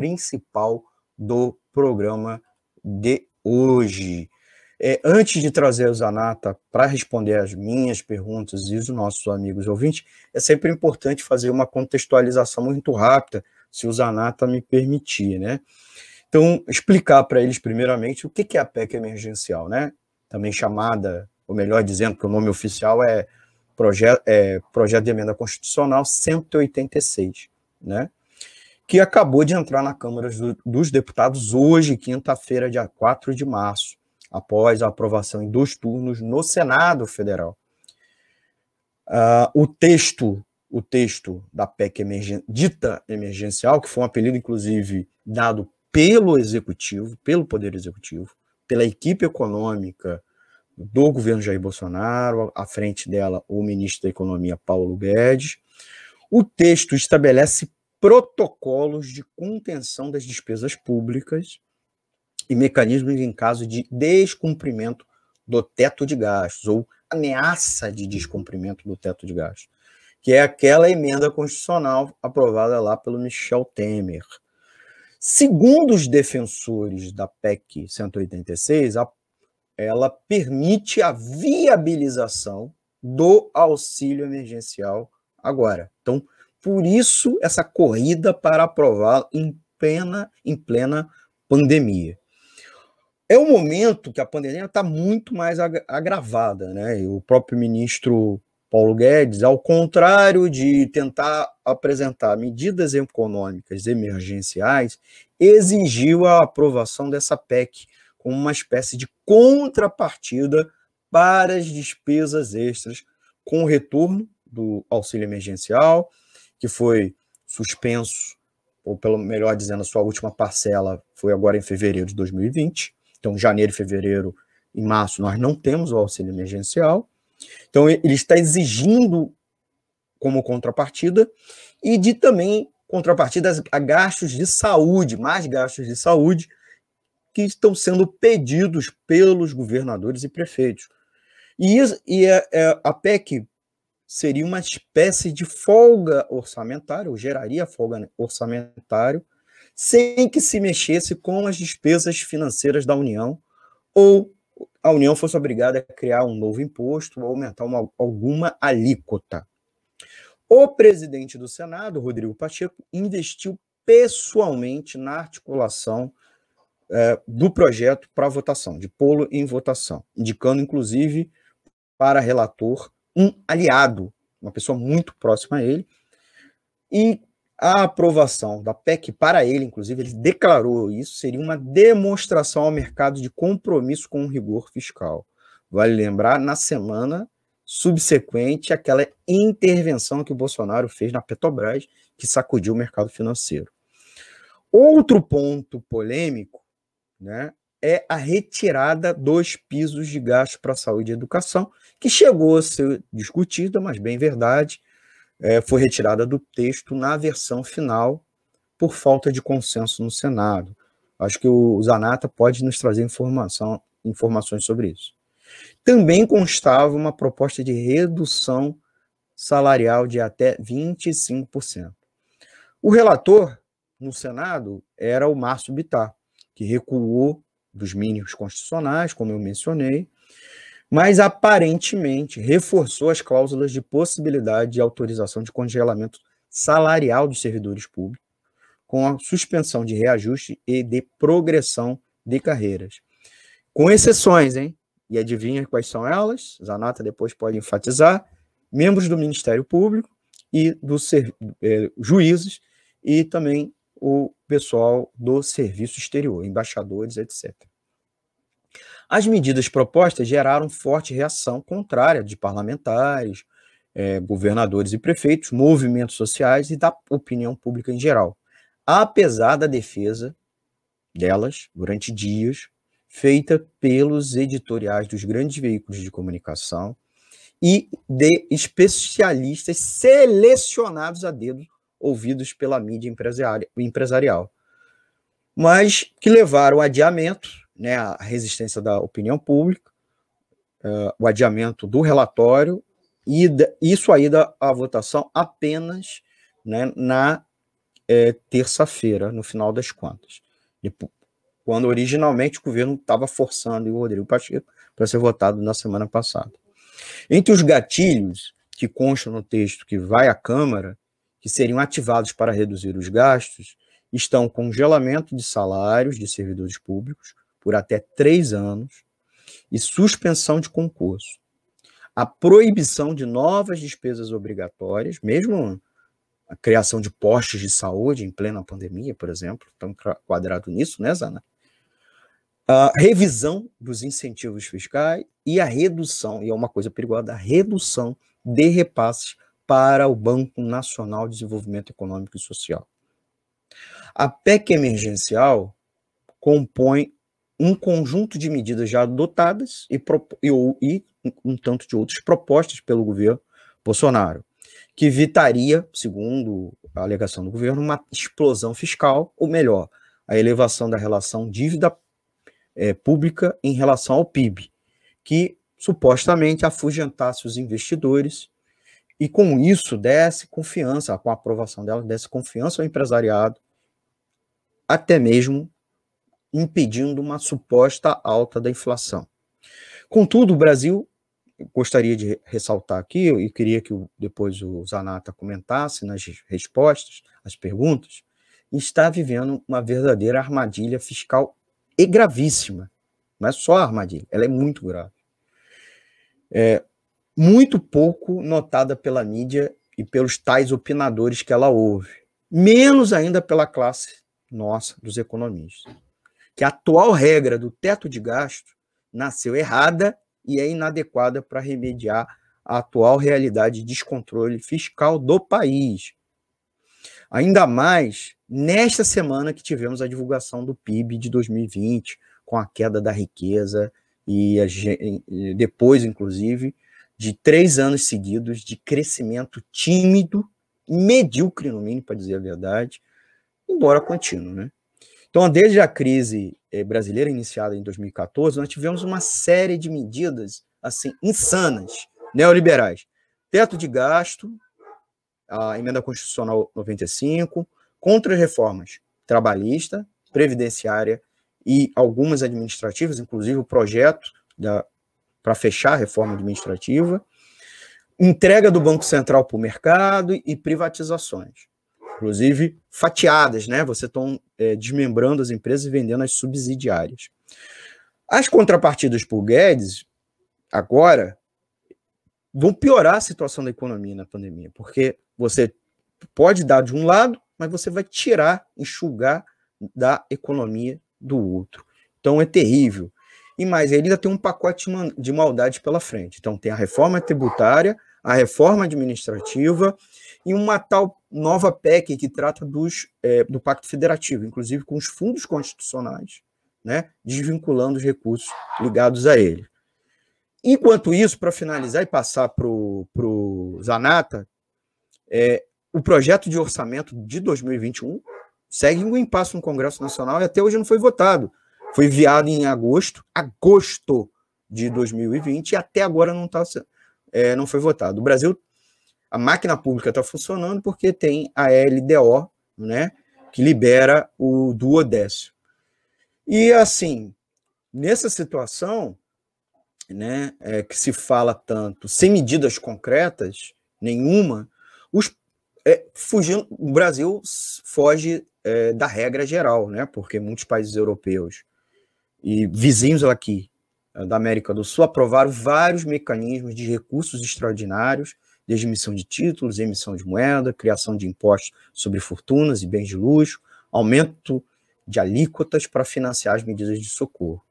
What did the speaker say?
principal do programa de hoje. É, antes de trazer o Zanata para responder as minhas perguntas e os nossos amigos ouvintes, é sempre importante fazer uma contextualização muito rápida, se o Zanata me permitir, né? Então, explicar para eles, primeiramente, o que é a PEC emergencial, né? Também chamada, ou melhor dizendo, que o nome oficial é Projeto, é, projeto de Emenda Constitucional 186, né? Que acabou de entrar na Câmara dos Deputados hoje, quinta-feira, dia 4 de março após a aprovação em dois turnos no Senado Federal. Uh, o texto, o texto da PEC emergen dita emergencial, que foi um apelido inclusive dado pelo executivo, pelo poder executivo, pela equipe econômica do governo Jair Bolsonaro, à frente dela o ministro da Economia Paulo Guedes. O texto estabelece protocolos de contenção das despesas públicas e mecanismos em caso de descumprimento do teto de gastos ou ameaça de descumprimento do teto de gastos, que é aquela emenda constitucional aprovada lá pelo Michel Temer. Segundo os defensores da PEC 186, ela permite a viabilização do auxílio emergencial agora. Então, por isso essa corrida para aprovar em plena, em plena pandemia é um momento que a pandemia está muito mais agravada, né? O próprio ministro Paulo Guedes, ao contrário de tentar apresentar medidas econômicas emergenciais, exigiu a aprovação dessa PEC como uma espécie de contrapartida para as despesas extras com o retorno do auxílio emergencial, que foi suspenso, ou pelo melhor dizendo, a sua última parcela foi agora em fevereiro de 2020 então, janeiro, fevereiro e março, nós não temos o auxílio emergencial. Então, ele está exigindo como contrapartida e de também contrapartidas a gastos de saúde, mais gastos de saúde que estão sendo pedidos pelos governadores e prefeitos. E, e a, é, a PEC seria uma espécie de folga orçamentária, ou geraria folga orçamentária, sem que se mexesse com as despesas financeiras da União ou a União fosse obrigada a criar um novo imposto ou aumentar uma, alguma alíquota. O presidente do Senado, Rodrigo Pacheco, investiu pessoalmente na articulação é, do projeto para votação, de pô-lo em votação, indicando, inclusive, para relator um aliado, uma pessoa muito próxima a ele, e a aprovação da PEC para ele, inclusive, ele declarou isso, seria uma demonstração ao mercado de compromisso com o rigor fiscal. Vale lembrar, na semana subsequente àquela intervenção que o Bolsonaro fez na Petrobras, que sacudiu o mercado financeiro. Outro ponto polêmico né, é a retirada dos pisos de gasto para saúde e educação, que chegou a ser discutida, mas bem verdade, é, foi retirada do texto na versão final por falta de consenso no Senado. Acho que o Zanata pode nos trazer informação, informações sobre isso. Também constava uma proposta de redução salarial de até 25%. O relator no Senado era o Márcio Bittar, que recuou dos mínimos constitucionais, como eu mencionei, mas aparentemente reforçou as cláusulas de possibilidade de autorização de congelamento salarial dos servidores públicos, com a suspensão de reajuste e de progressão de carreiras. Com exceções, hein? E adivinha quais são elas? Zanata depois pode enfatizar: membros do Ministério Público e dos eh, juízes e também o pessoal do serviço exterior, embaixadores, etc. As medidas propostas geraram forte reação contrária de parlamentares, é, governadores e prefeitos, movimentos sociais e da opinião pública em geral, apesar da defesa delas, durante dias, feita pelos editoriais dos grandes veículos de comunicação e de especialistas selecionados a dedo, ouvidos pela mídia empresarial, mas que levaram ao adiamento né, a resistência da opinião pública, uh, o adiamento do relatório e isso aí da a votação apenas né, na é, terça-feira, no final das contas. quando originalmente o governo estava forçando o Rodrigo Pacheco para ser votado na semana passada. Entre os gatilhos que constam no texto que vai à Câmara, que seriam ativados para reduzir os gastos, estão congelamento de salários de servidores públicos por até três anos e suspensão de concurso. A proibição de novas despesas obrigatórias, mesmo a criação de postos de saúde em plena pandemia, por exemplo, estão quadrado nisso, né, Zana? A revisão dos incentivos fiscais e a redução, e é uma coisa perigosa, a redução de repasses para o Banco Nacional de Desenvolvimento Econômico e Social. A PEC emergencial compõe um conjunto de medidas já adotadas e, e, e um tanto de outras propostas pelo governo Bolsonaro, que evitaria, segundo a alegação do governo, uma explosão fiscal, ou melhor, a elevação da relação dívida é, pública em relação ao PIB, que supostamente afugentasse os investidores e com isso desse confiança, com a aprovação dela, desse confiança ao empresariado, até mesmo impedindo uma suposta alta da inflação. Contudo, o Brasil, gostaria de ressaltar aqui, e queria que depois o Zanata comentasse nas respostas, as perguntas, está vivendo uma verdadeira armadilha fiscal e gravíssima. Não é só armadilha, ela é muito grave. É muito pouco notada pela mídia e pelos tais opinadores que ela ouve, menos ainda pela classe nossa, dos economistas que a atual regra do teto de gasto nasceu errada e é inadequada para remediar a atual realidade de descontrole fiscal do país. Ainda mais nesta semana que tivemos a divulgação do PIB de 2020, com a queda da riqueza e, a, e depois, inclusive, de três anos seguidos de crescimento tímido, medíocre no mínimo, para dizer a verdade, embora contínuo, né? Então, desde a crise eh, brasileira iniciada em 2014, nós tivemos uma série de medidas assim insanas, neoliberais. Teto de gasto, a emenda constitucional 95, contra-reformas trabalhista, previdenciária e algumas administrativas, inclusive o projeto para fechar a reforma administrativa, entrega do Banco Central para o mercado e privatizações inclusive fatiadas, né? Você estão é, desmembrando as empresas e vendendo as subsidiárias. As contrapartidas por Guedes, agora, vão piorar a situação da economia na pandemia, porque você pode dar de um lado, mas você vai tirar, enxugar da economia do outro. Então é terrível. E mais, ele ainda tem um pacote de maldade pela frente. Então tem a reforma tributária, a reforma administrativa e uma tal nova PEC que trata dos, é, do Pacto Federativo, inclusive com os fundos constitucionais, né, desvinculando os recursos ligados a ele. Enquanto isso, para finalizar e passar para o Zanata, é, o projeto de orçamento de 2021 segue um impasse no Congresso Nacional e até hoje não foi votado. Foi enviado em agosto, agosto de 2020, e até agora não, tá, é, não foi votado. O Brasil a máquina pública está funcionando porque tem a LDO, né, que libera o duodécimo. E assim, nessa situação, né, é, que se fala tanto, sem medidas concretas nenhuma, os, é, fugindo, o Brasil foge é, da regra geral, né, porque muitos países europeus e vizinhos aqui da América do Sul aprovaram vários mecanismos de recursos extraordinários desde emissão de títulos, emissão de moeda, criação de impostos sobre fortunas e bens de luxo, aumento de alíquotas para financiar as medidas de socorro.